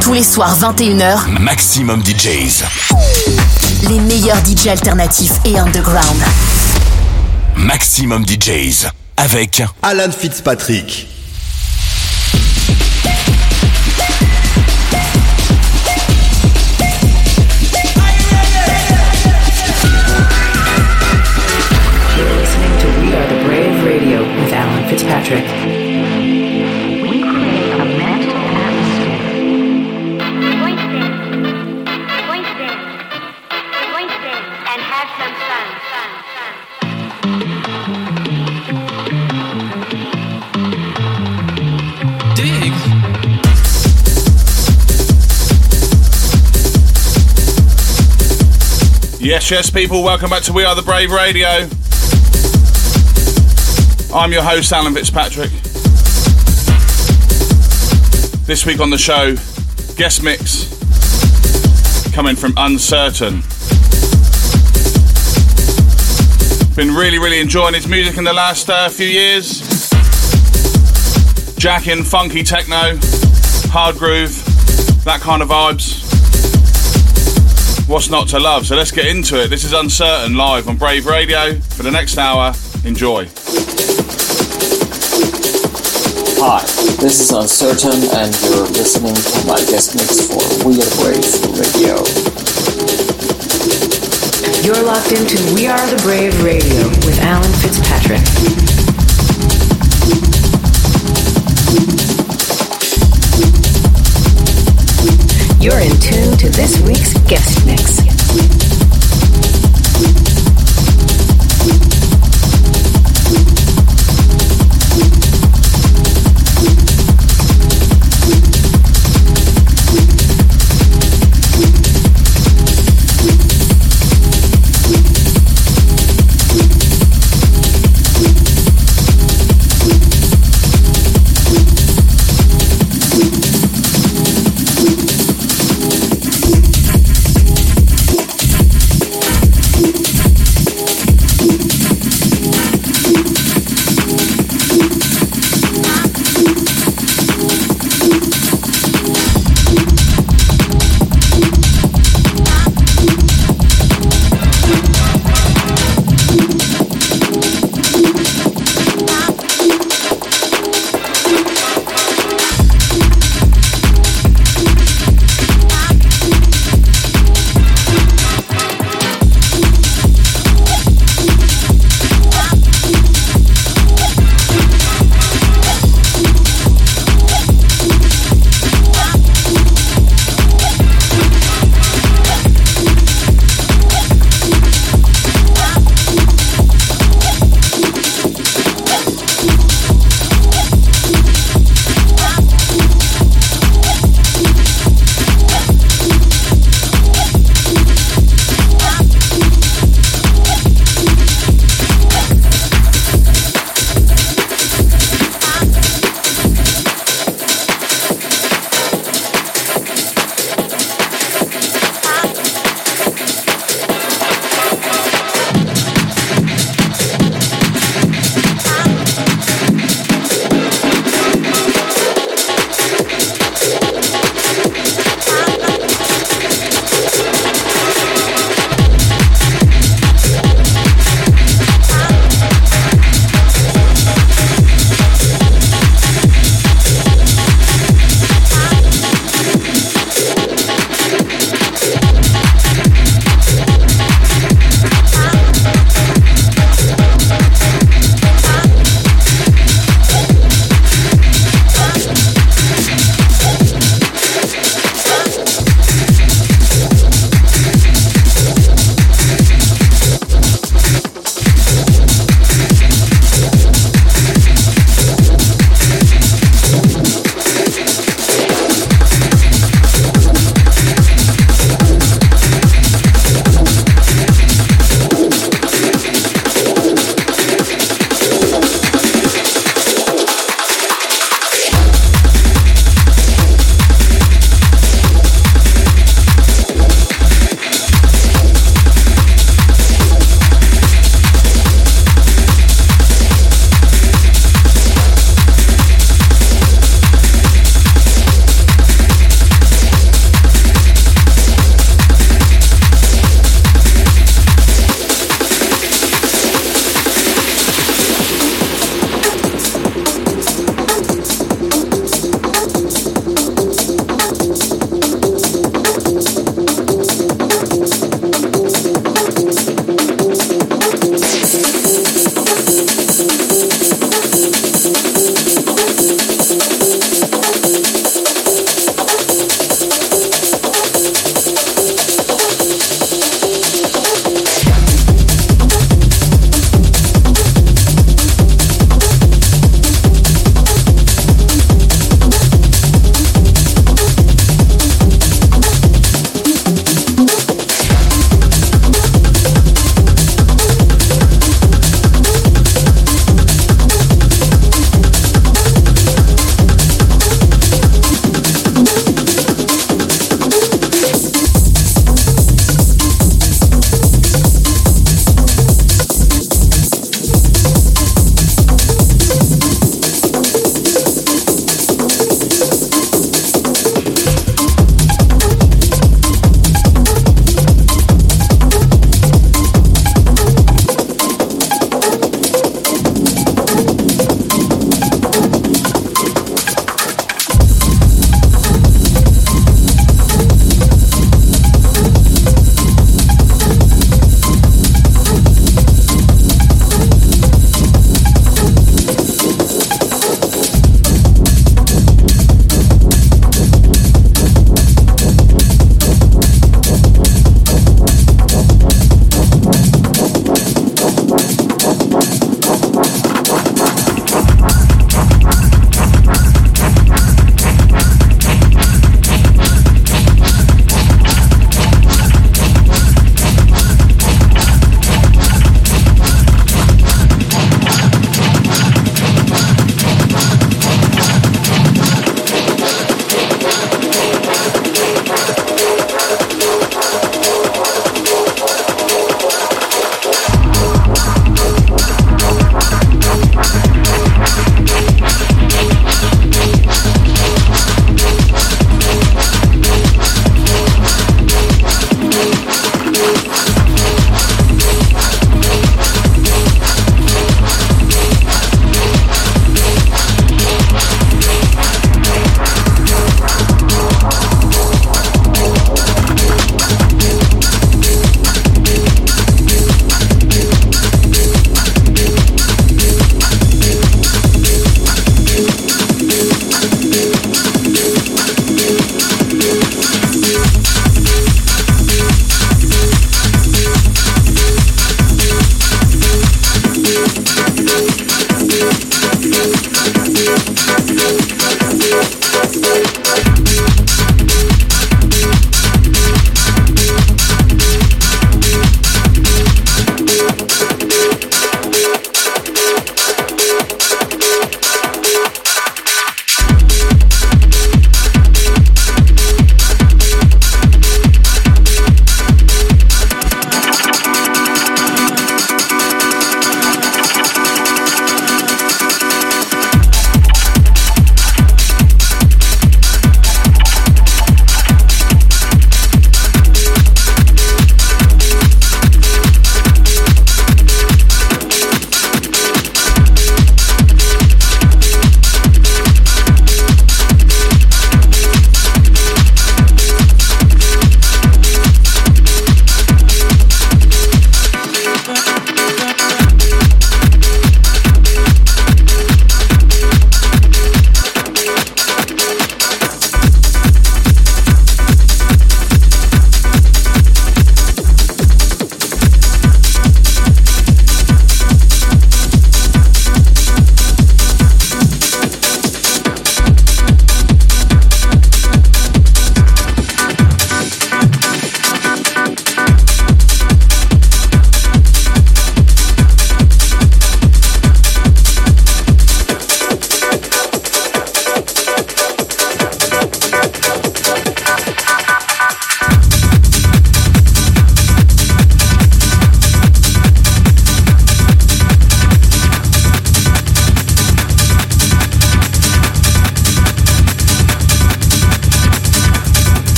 Tous les soirs 21h, Maximum DJs. Les meilleurs DJs alternatifs et underground. Maximum DJs avec Alan Fitzpatrick. Yes, yes, people, welcome back to We Are the Brave Radio. I'm your host, Alan Fitzpatrick. This week on the show, guest mix coming from Uncertain. Been really, really enjoying his music in the last uh, few years. Jacking, funky techno, hard groove, that kind of vibes. What's not to love? So let's get into it. This is Uncertain live on Brave Radio for the next hour. Enjoy. Hi, this is Uncertain, and you're listening to my guest mix for We Are Brave Radio. You're locked into We Are the Brave Radio with Alan Fitzpatrick. You're in tune to this week's guest mix.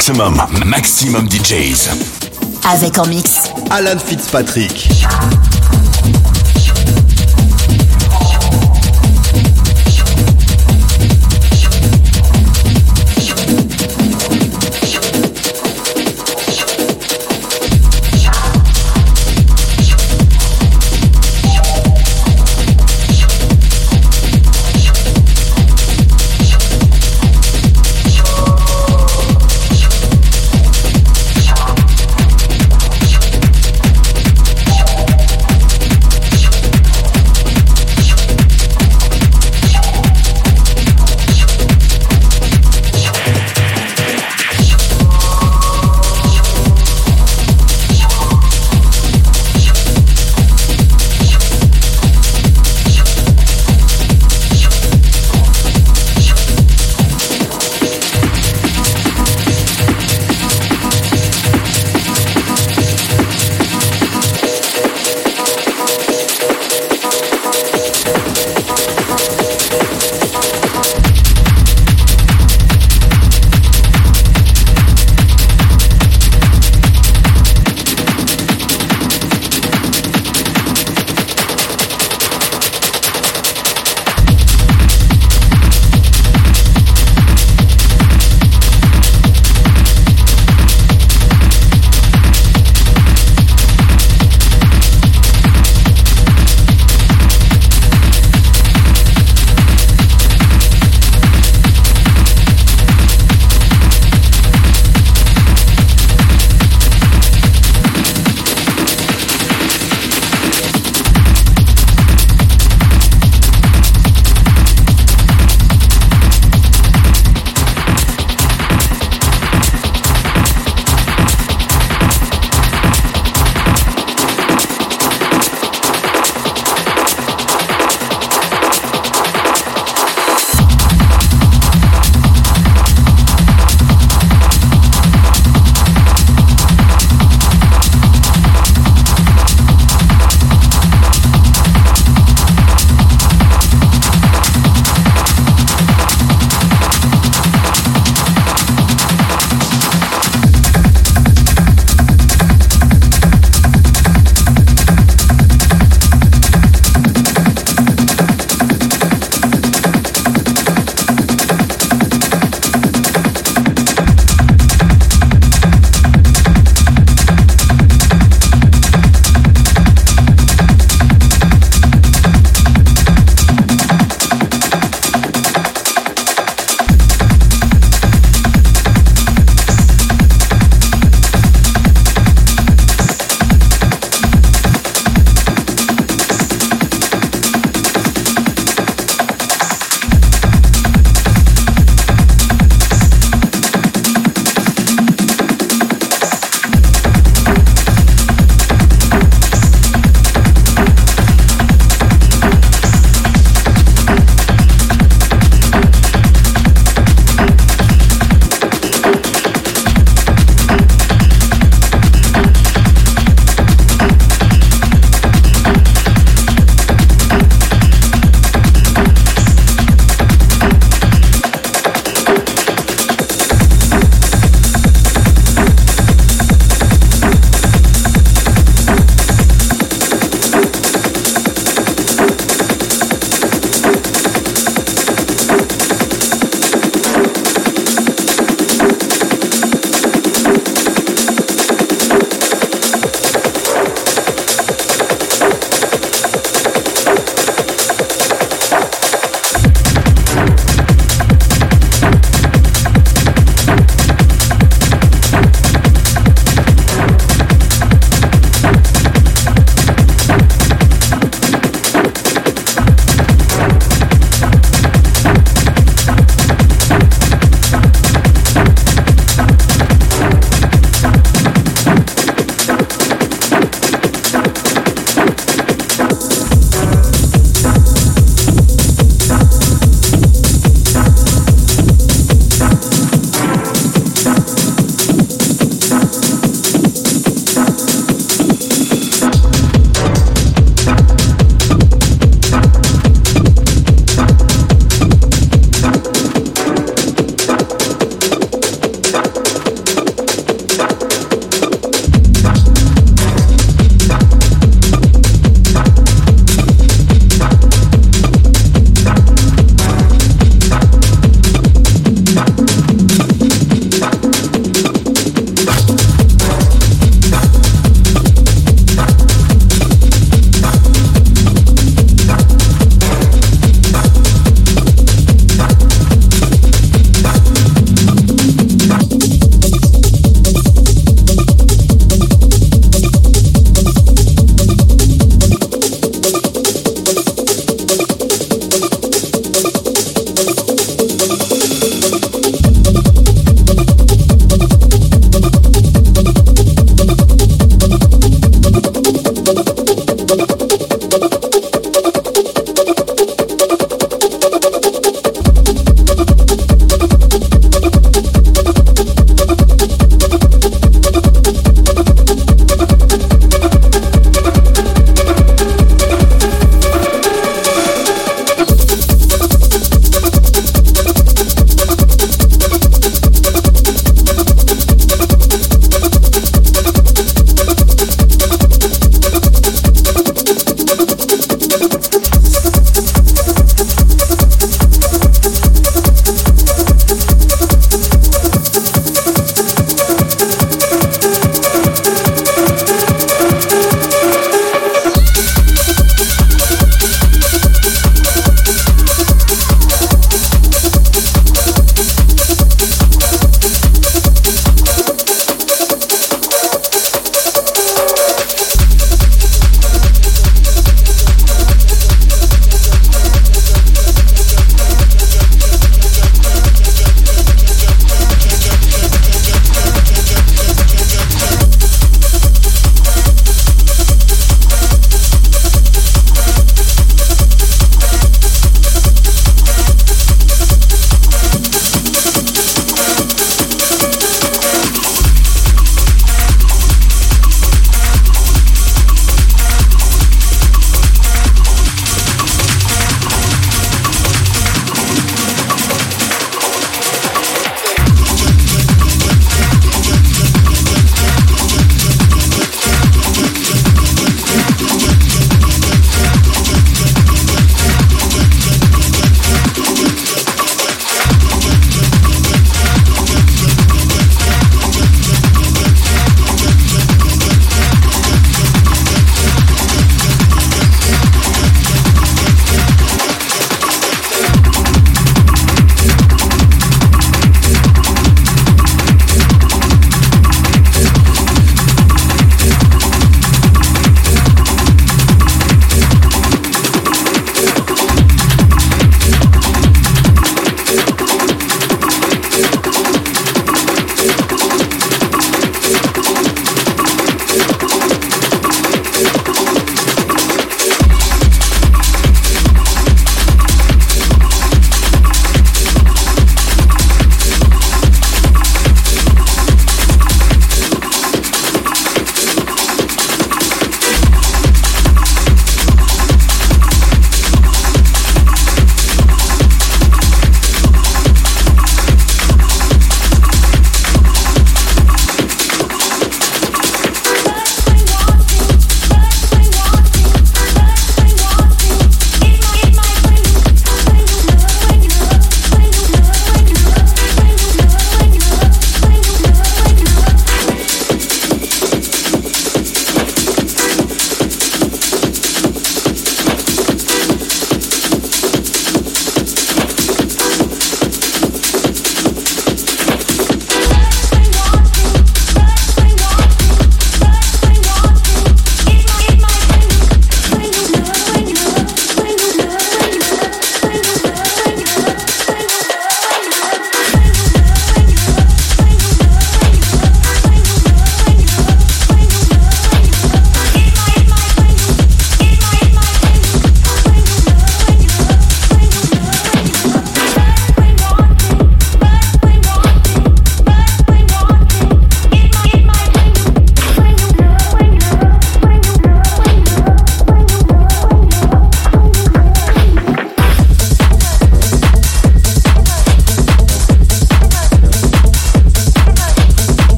Maximum, maximum DJs. Avec en mix. Alan Fitzpatrick.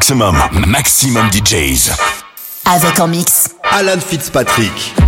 Maximum, maximum DJs. Avec en mix. Alan Fitzpatrick.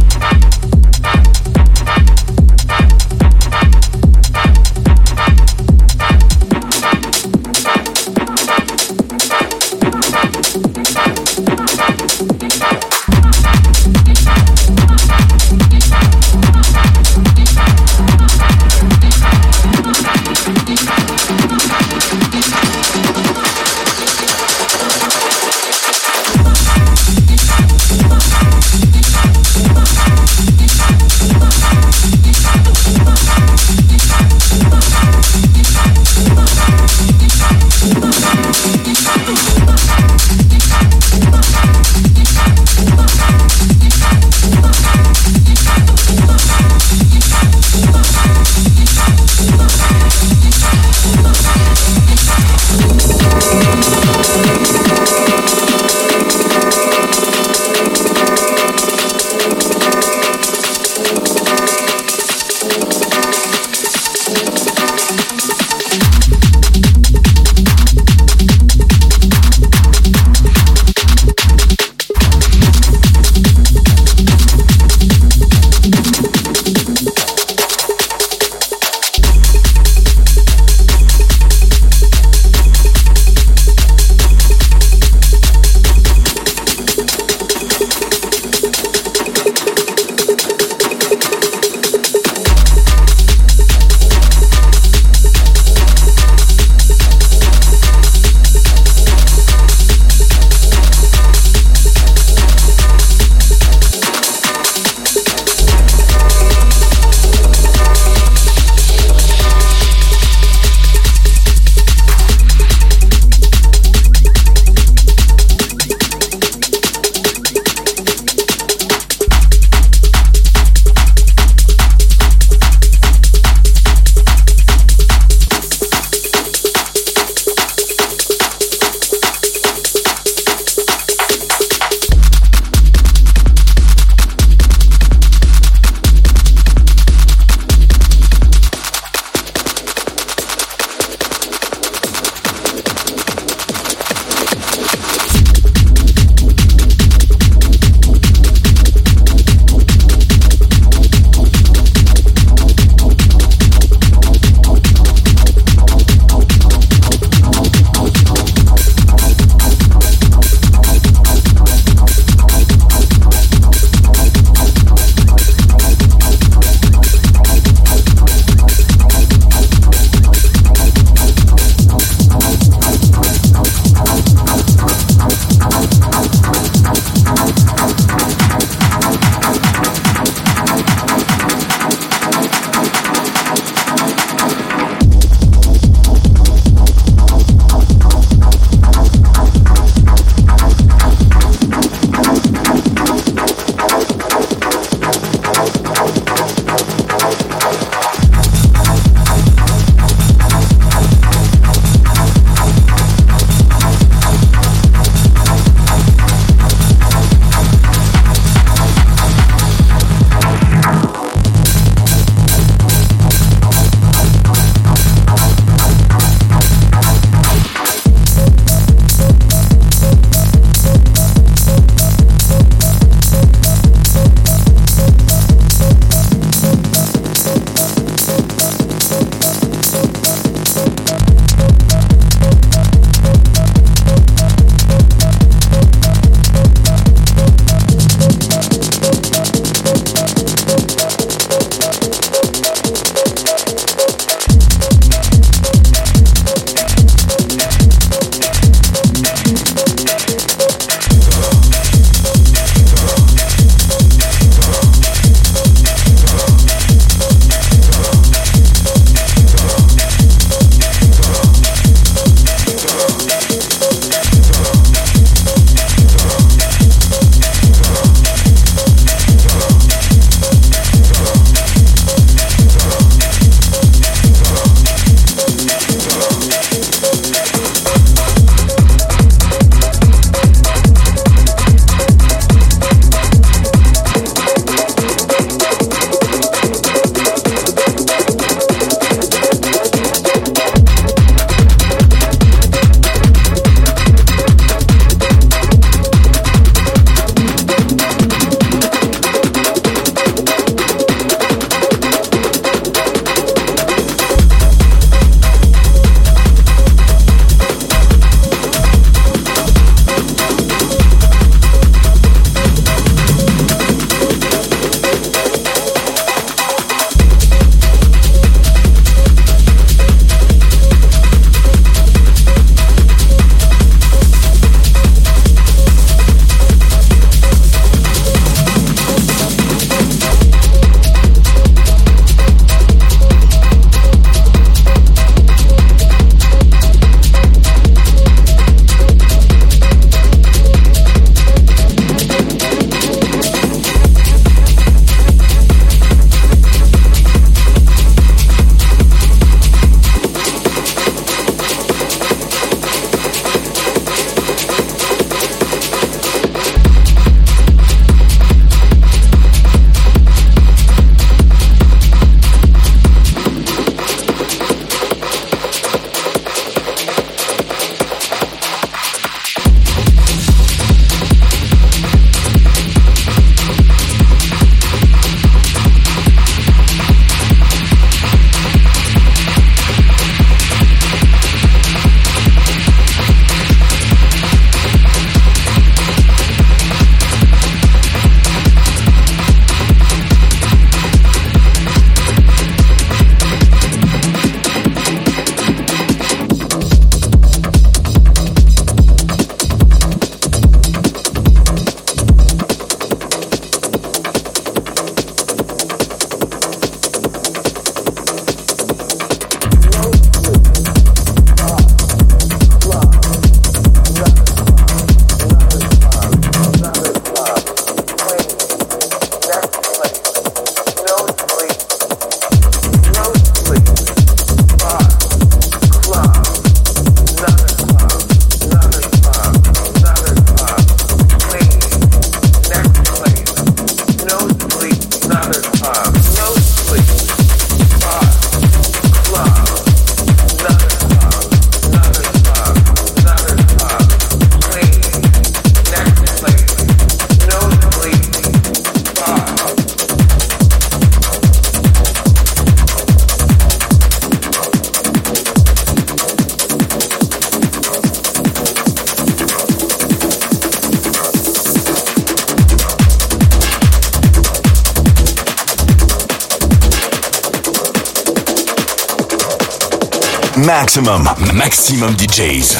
Maximum, maximum DJs.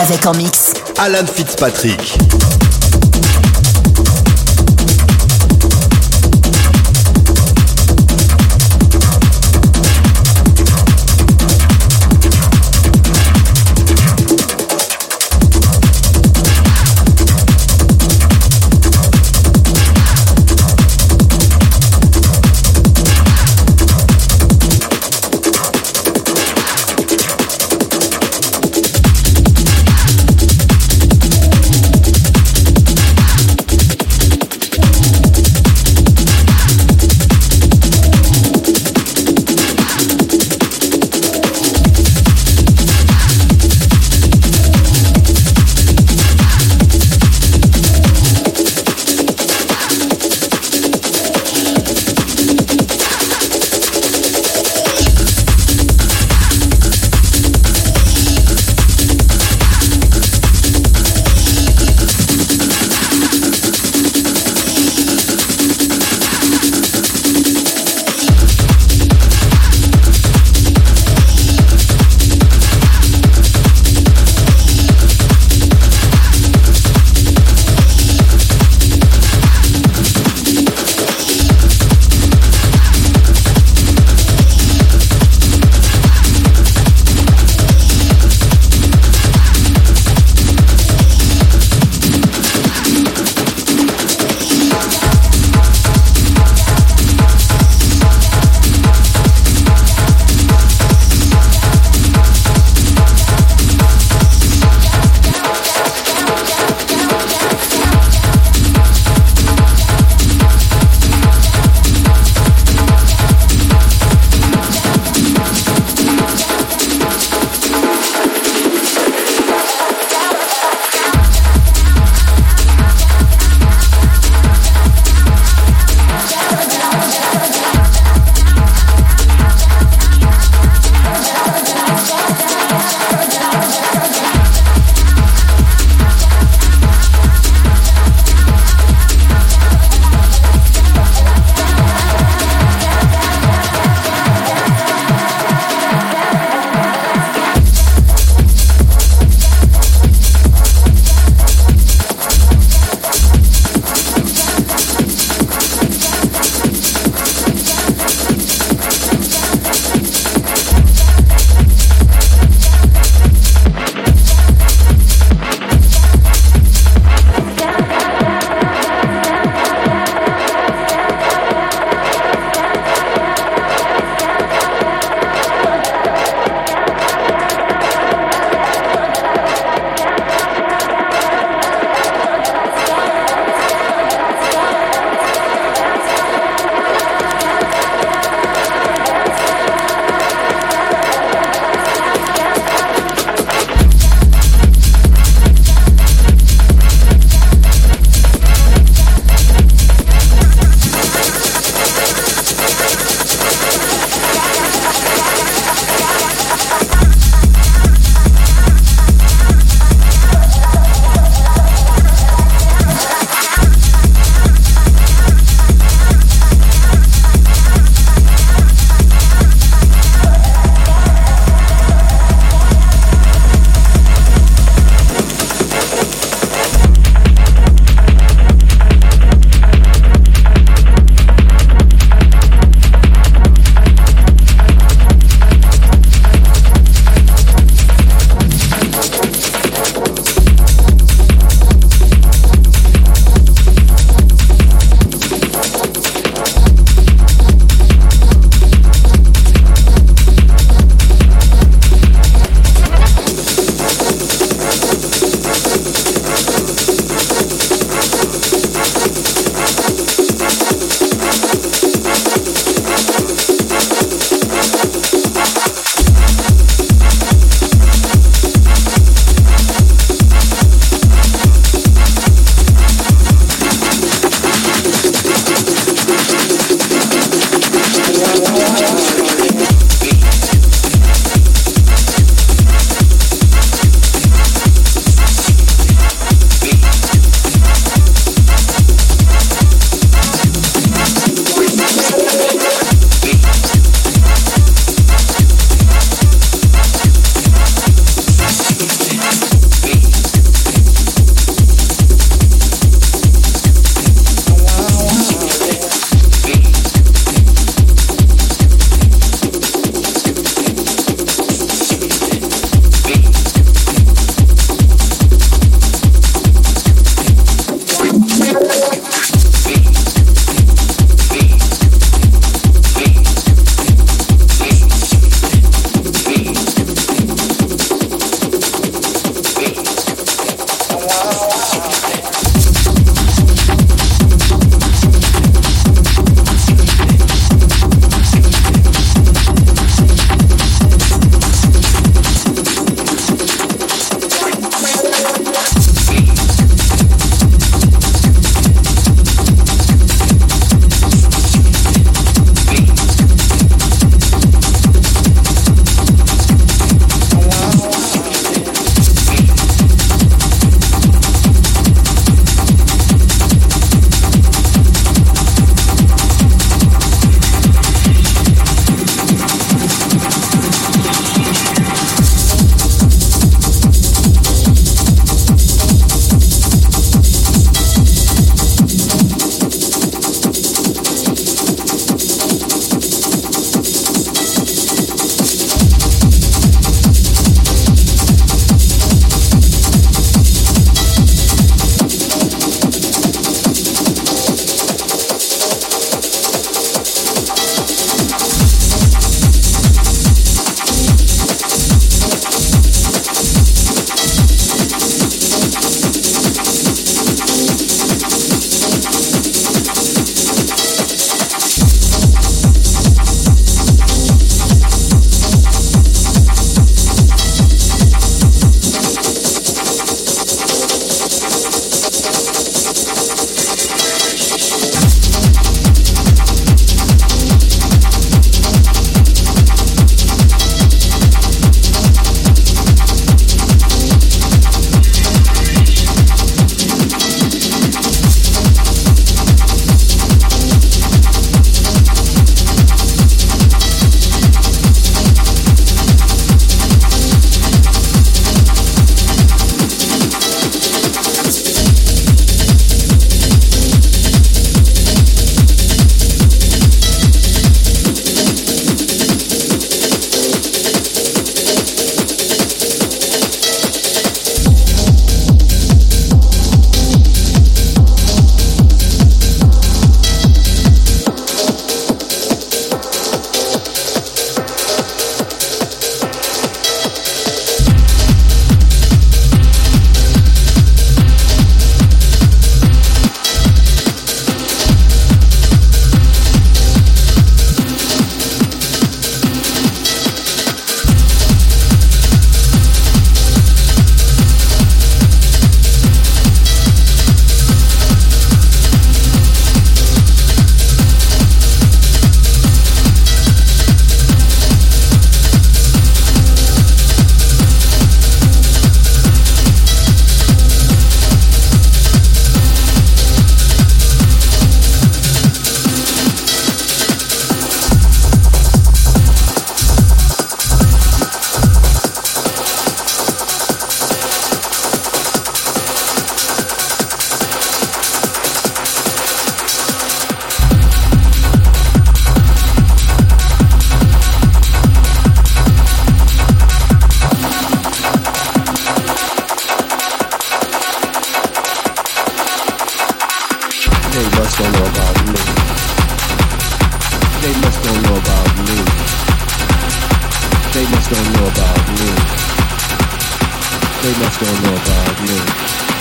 Avec en mix. Alan Fitzpatrick. don't know about me. They must don't know about me.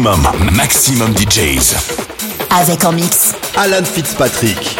maximum, maximum DJs. Avec en mix. Alan Fitzpatrick.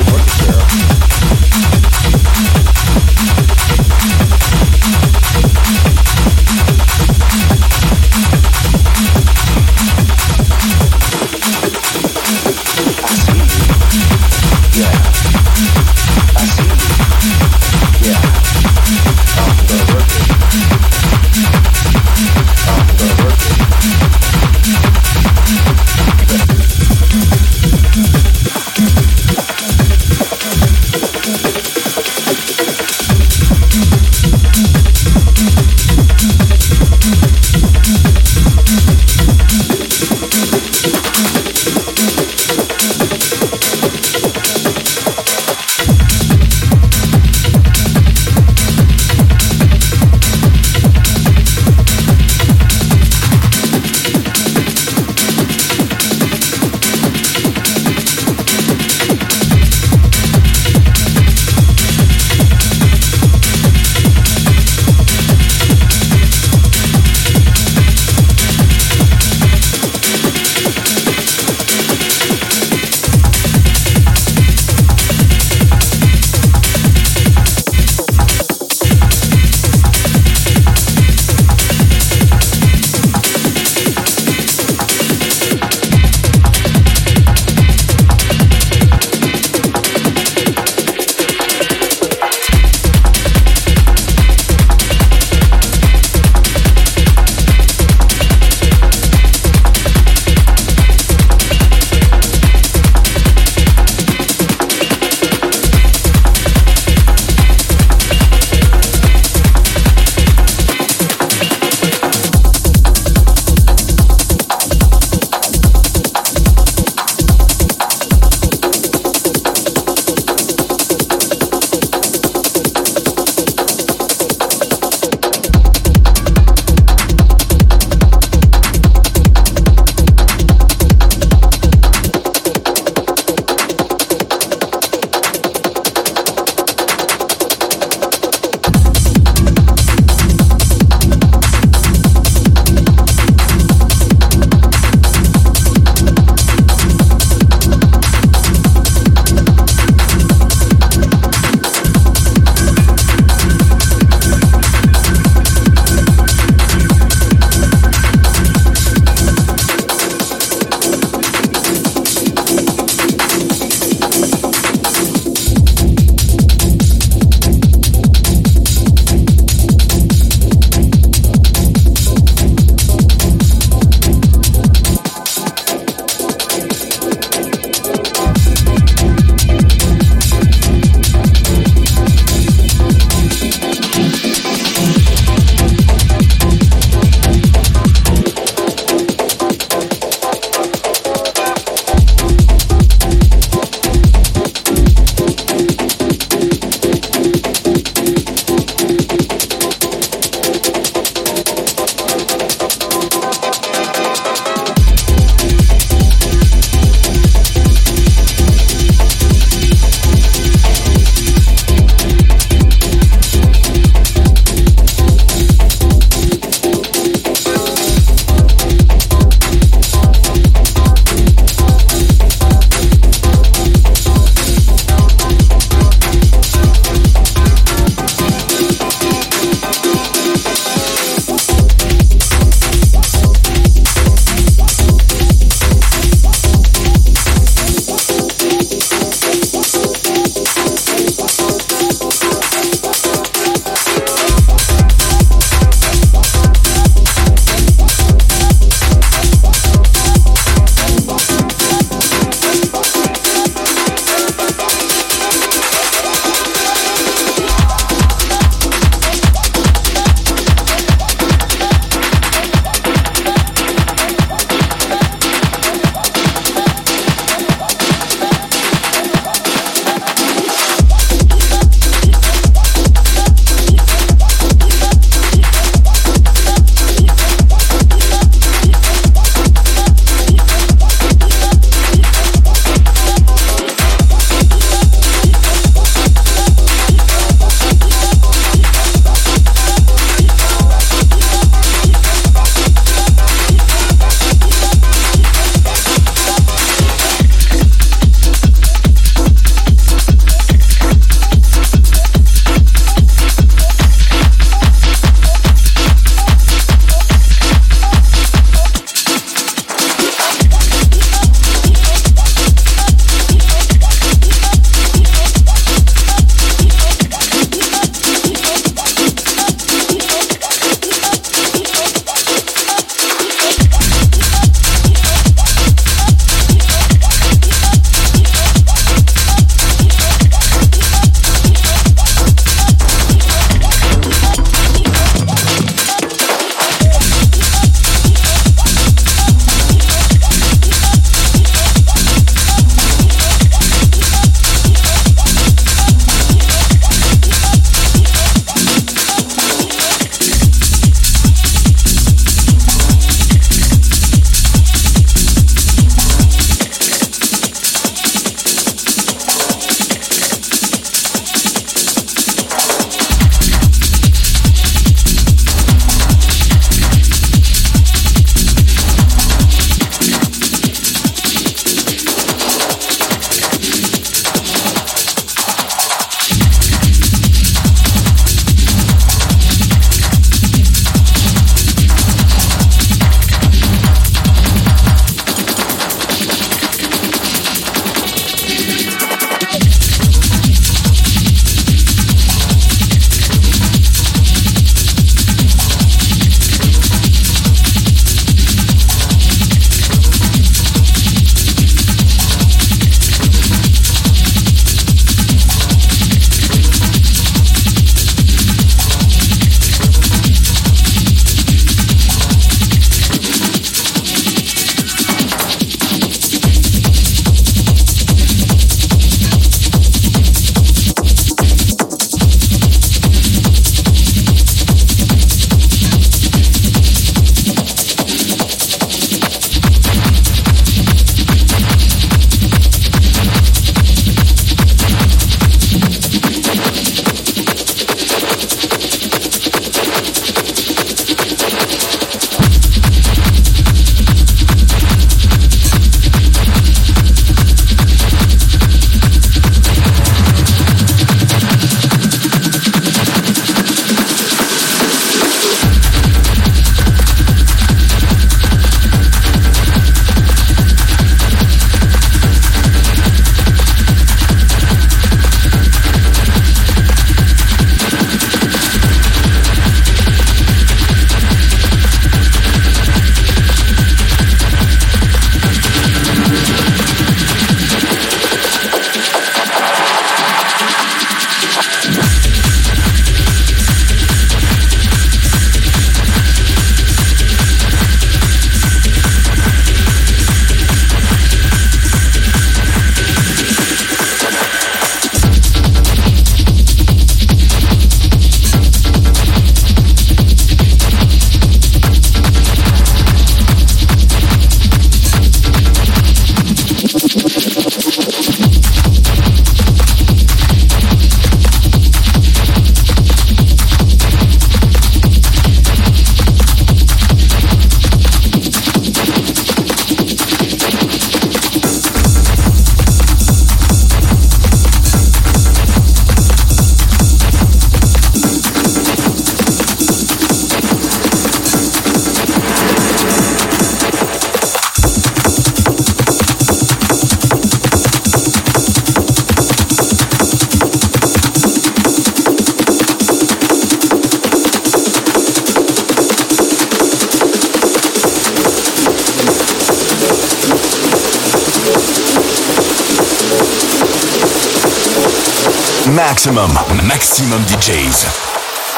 Maximum, maximum DJs.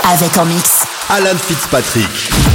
Avec en mix Alan Fitzpatrick.